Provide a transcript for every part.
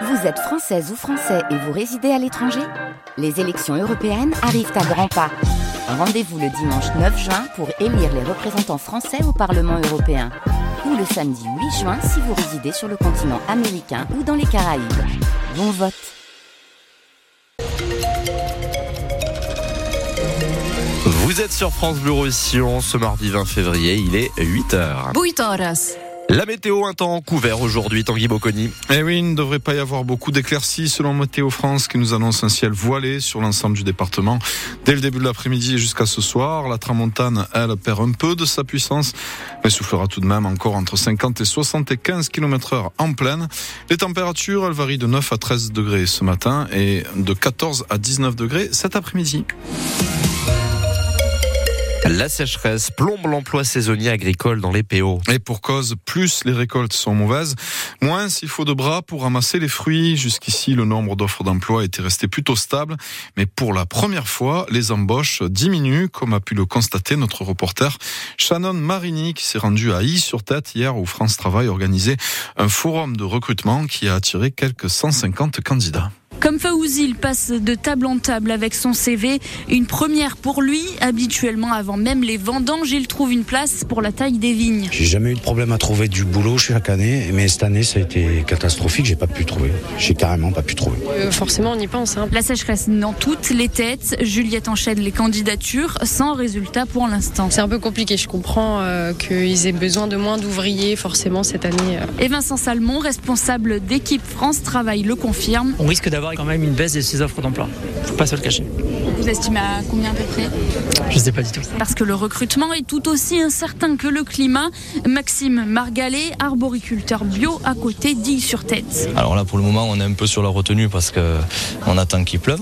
Vous êtes française ou français et vous résidez à l'étranger Les élections européennes arrivent à grands pas. Rendez-vous le dimanche 9 juin pour élire les représentants français au Parlement européen. Ou le samedi 8 juin si vous résidez sur le continent américain ou dans les Caraïbes. Bon vote Vous êtes sur France Bleu Roussillon ce mardi 20 février, il est 8h. 8 horas. La météo, un temps couvert aujourd'hui, Tanguy Bocconi. Eh oui, il ne devrait pas y avoir beaucoup d'éclaircies selon Météo France qui nous annonce un ciel voilé sur l'ensemble du département. Dès le début de l'après-midi jusqu'à ce soir, la tramontane, elle, perd un peu de sa puissance, mais soufflera tout de même encore entre 50 et 75 km heure en pleine. Les températures, elles varient de 9 à 13 degrés ce matin et de 14 à 19 degrés cet après-midi. La sécheresse plombe l'emploi saisonnier agricole dans les PO. Et pour cause, plus les récoltes sont mauvaises, moins il faut de bras pour ramasser les fruits. Jusqu'ici, le nombre d'offres d'emploi était resté plutôt stable, mais pour la première fois, les embauches diminuent, comme a pu le constater notre reporter Shannon Marini, qui s'est rendu à Y-sur-Tête hier où France Travail organisait un forum de recrutement qui a attiré quelques 150 candidats. Comme Faouzi, il passe de table en table avec son CV. Une première pour lui. Habituellement, avant même les vendanges, il trouve une place pour la taille des vignes. J'ai jamais eu de problème à trouver du boulot chaque année, mais cette année, ça a été catastrophique. J'ai pas pu trouver. J'ai carrément pas pu trouver. Euh, forcément, on y pense. Hein. La sécheresse dans toutes les têtes. Juliette enchaîne les candidatures sans résultat pour l'instant. C'est un peu compliqué. Je comprends euh, qu'ils aient besoin de moins d'ouvriers, forcément, cette année. Euh. Et Vincent Salmon, responsable d'équipe France Travail, le confirme. On risque d'avoir quand même une baisse de ces offres d'emploi. Faut pas se le cacher. Vous estimez à combien à peu près? Je sais pas du tout. Parce que le recrutement est tout aussi incertain que le climat. Maxime Margalet, arboriculteur bio à côté d'Île-sur-Tête. Alors là, pour le moment, on est un peu sur la retenue parce que on attend qu'il pleuve.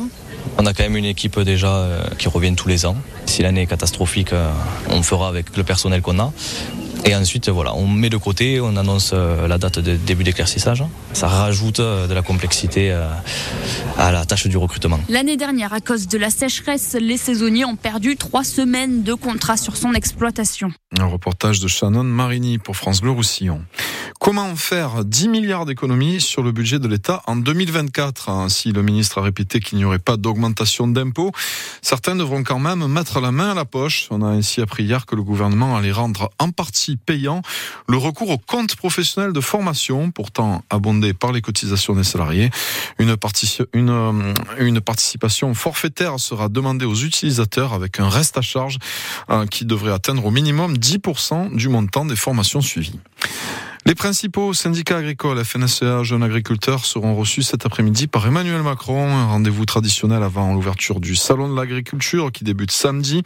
On a quand même une équipe déjà euh, qui revient tous les ans. Si l'année est catastrophique, euh, on fera avec le personnel qu'on a. Et ensuite, voilà, on met de côté, on annonce euh, la date de début d'éclaircissage. Ça rajoute euh, de la complexité euh, à la tâche du recrutement. L'année dernière, à cause de la sécheresse, les saisonniers ont perdu trois semaines de contrat sur son exploitation. Un reportage de Shannon Marini pour France Bleu Roussillon. Comment faire 10 milliards d'économies sur le budget de l'État en 2024 Ainsi, le ministre a répété qu'il n'y aurait pas d'augmentation d'impôts? Certains devront quand même mettre la main à la poche. On a ainsi appris hier que le gouvernement allait rendre en partie payant le recours au compte professionnel de formation, pourtant abondé par les cotisations des salariés. Euh, une participation forfaitaire sera demandée aux utilisateurs avec un reste à charge euh, qui devrait atteindre au minimum 10% du montant des formations suivies. Les principaux syndicats agricoles, FNSEA, Jeunes Agriculteurs, seront reçus cet après-midi par Emmanuel Macron. Un rendez-vous traditionnel avant l'ouverture du Salon de l'agriculture qui débute samedi.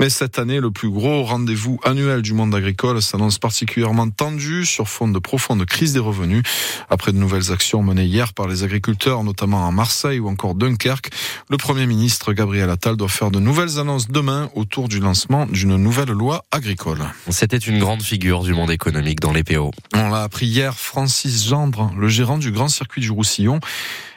Mais cette année, le plus gros rendez-vous annuel du monde agricole s'annonce particulièrement tendu sur fond de profonde crise des revenus. Après de nouvelles actions menées hier par les agriculteurs, notamment à Marseille ou encore Dunkerque, le Premier ministre Gabriel Attal doit faire de nouvelles annonces demain autour du lancement d'une nouvelle loi agricole. C'était une grande figure du monde économique dans les PO. On l'a appris hier, Francis Gendre, le gérant du grand circuit du Roussillon,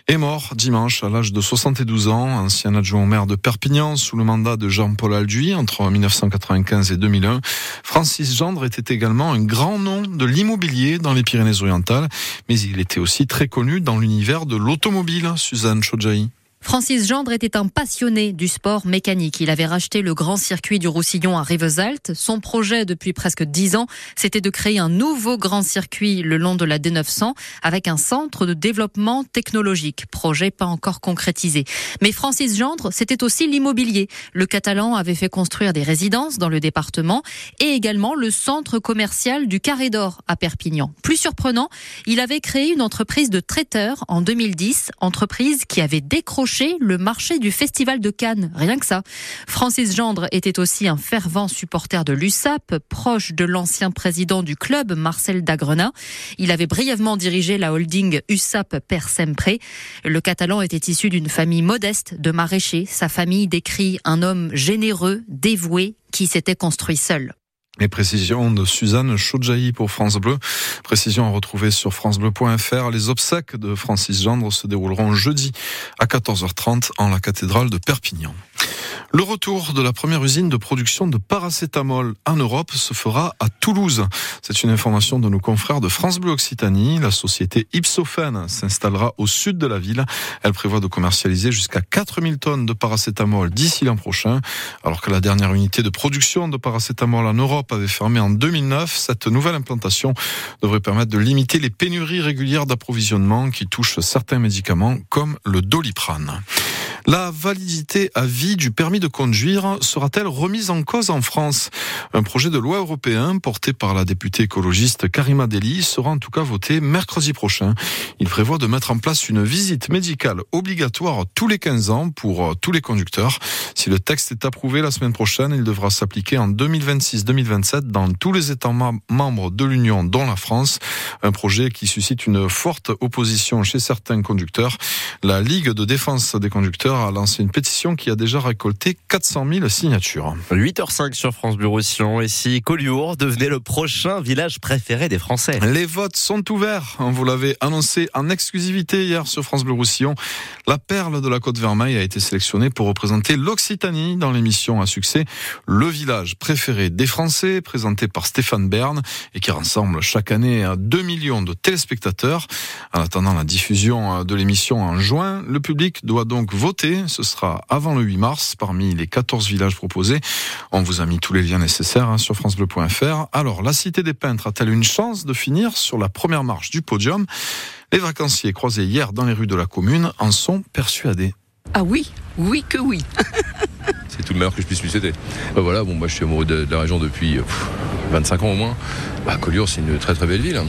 est mort dimanche à l'âge de 72 ans, ancien adjoint au maire de Perpignan sous le mandat de Jean-Paul Alduy entre 1995 et 2001. Francis Gendre était également un grand nom de l'immobilier dans les Pyrénées-Orientales, mais il était aussi très connu dans l'univers de l'automobile, Suzanne Chodjaï. Francis Gendre était un passionné du sport mécanique. Il avait racheté le grand circuit du Roussillon à Rivesaltes. Son projet depuis presque dix ans, c'était de créer un nouveau grand circuit le long de la D900 avec un centre de développement technologique. Projet pas encore concrétisé. Mais Francis Gendre, c'était aussi l'immobilier. Le Catalan avait fait construire des résidences dans le département et également le centre commercial du Carré d'Or à Perpignan. Plus surprenant, il avait créé une entreprise de traiteurs en 2010, entreprise qui avait décroché le marché du Festival de Cannes. Rien que ça. Francis Gendre était aussi un fervent supporter de l'USAP, proche de l'ancien président du club, Marcel Dagrena. Il avait brièvement dirigé la holding USAP Per Sempre. Le Catalan était issu d'une famille modeste de maraîchers. Sa famille décrit un homme généreux, dévoué, qui s'était construit seul. Les précisions de Suzanne Chaudjaï pour France Bleu. Précision à retrouver sur francebleu.fr. Les obsèques de Francis Gendre se dérouleront jeudi à 14h30 en la cathédrale de Perpignan. Le retour de la première usine de production de paracétamol en Europe se fera à Toulouse. C'est une information de nos confrères de France Bleu Occitanie. La société Ipsophène s'installera au sud de la ville. Elle prévoit de commercialiser jusqu'à 4000 tonnes de paracétamol d'ici l'an prochain. Alors que la dernière unité de production de paracétamol en Europe avait fermé en 2009, cette nouvelle implantation devrait permettre de limiter les pénuries régulières d'approvisionnement qui touchent certains médicaments comme le doliprane. La validité à vie du permis de conduire sera-t-elle remise en cause en France? Un projet de loi européen porté par la députée écologiste Karima Deli sera en tout cas voté mercredi prochain. Il prévoit de mettre en place une visite médicale obligatoire tous les 15 ans pour tous les conducteurs. Si le texte est approuvé la semaine prochaine, il devra s'appliquer en 2026-2027 dans tous les États membres de l'Union, dont la France. Un projet qui suscite une forte opposition chez certains conducteurs. La Ligue de défense des conducteurs a lancé une pétition qui a déjà récolté 400 000 signatures. 8h05 sur France Bleu Roussillon. Et si Collioure devenait le prochain village préféré des Français? Les votes sont ouverts. Vous l'avez annoncé en exclusivité hier sur France Bleu Roussillon. La perle de la Côte Vermeille a été sélectionnée pour représenter l'Occitanie dans l'émission à succès Le village préféré des Français, présenté par Stéphane Bern et qui rassemble chaque année 2 millions de téléspectateurs. En attendant la diffusion de l'émission en juin, le public doit donc voter ce sera avant le 8 mars parmi les 14 villages proposés. On vous a mis tous les liens nécessaires hein, sur francebleu.fr. Alors, la Cité des Peintres a-t-elle une chance de finir sur la première marche du podium? Les vacanciers croisés hier dans les rues de la commune en sont persuadés. Ah oui, oui que oui. c'est tout le meilleur que je puisse lui céder. Bah voilà, bon, moi je suis amoureux de, la région depuis 25 ans au moins. Bah, Collioure, c'est une très très belle ville. Hein.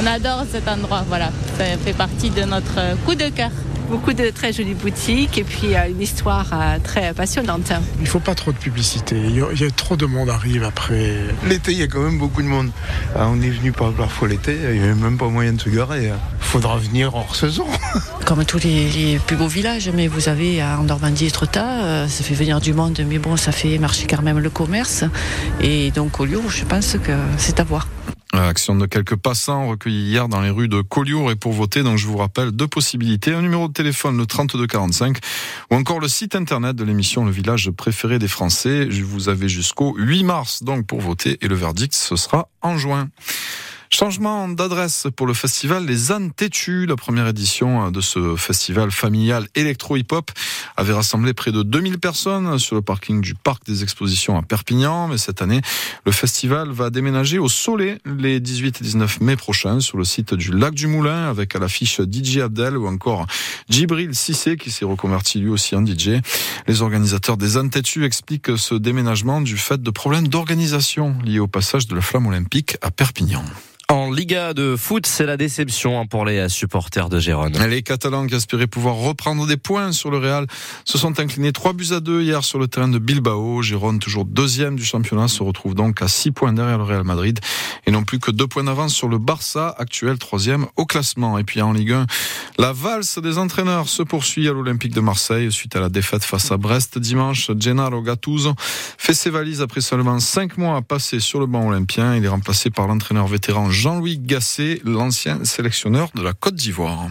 On adore cet endroit, voilà. Ça fait partie de notre coup de cœur beaucoup de très jolies boutiques et puis une histoire euh, très passionnante. Il ne faut pas trop de publicité. Il y, a, trop de monde arrive après. L'été, il y a quand même beaucoup de monde. Ah, on est venu par parfois l'été, il n'y avait même pas moyen de se garer. Il faudra venir hors saison. Comme tous les, plus beaux villages, mais vous avez en Normandie Etretat, euh, ça fait venir du monde, mais bon, ça fait marcher quand même le commerce. Et donc au lieu, je pense que c'est à voir. Action de quelques passants recueillis hier dans les rues de Collioure et pour voter, donc je vous rappelle deux possibilités. Un numéro de téléphone, le 3245, ou encore le site internet de l'émission Le Village préféré des Français. Vous avez jusqu'au 8 mars donc pour voter et le verdict ce sera en juin. Changement d'adresse pour le festival Les Ânes Têtus. La première édition de ce festival familial électro-hip-hop avait rassemblé près de 2000 personnes sur le parking du Parc des Expositions à Perpignan. Mais cette année, le festival va déménager au Soleil les 18 et 19 mai prochains sur le site du Lac du Moulin avec à l'affiche DJ Abdel ou encore Djibril Sissé qui s'est reconverti lui aussi en DJ. Les organisateurs des Ânes Têtus expliquent ce déménagement du fait de problèmes d'organisation liés au passage de la flamme olympique à Perpignan. Oh. Liga de foot, c'est la déception hein, pour les supporters de Gérone. Les Catalans qui aspiraient pouvoir reprendre des points sur le Real se sont inclinés 3 buts à 2 hier sur le terrain de Bilbao. Gérone, toujours deuxième du championnat, se retrouve donc à 6 points derrière le Real Madrid et non plus que 2 points d'avance sur le Barça, actuel troisième au classement. Et puis en Ligue 1, la valse des entraîneurs se poursuit à l'Olympique de Marseille suite à la défaite face à Brest dimanche. Gennaro Gattuso fait ses valises après seulement 5 mois à passer sur le banc olympien. Il est remplacé par l'entraîneur vétéran Jean-Louis Gasset, l'ancien sélectionneur de la Côte d'Ivoire.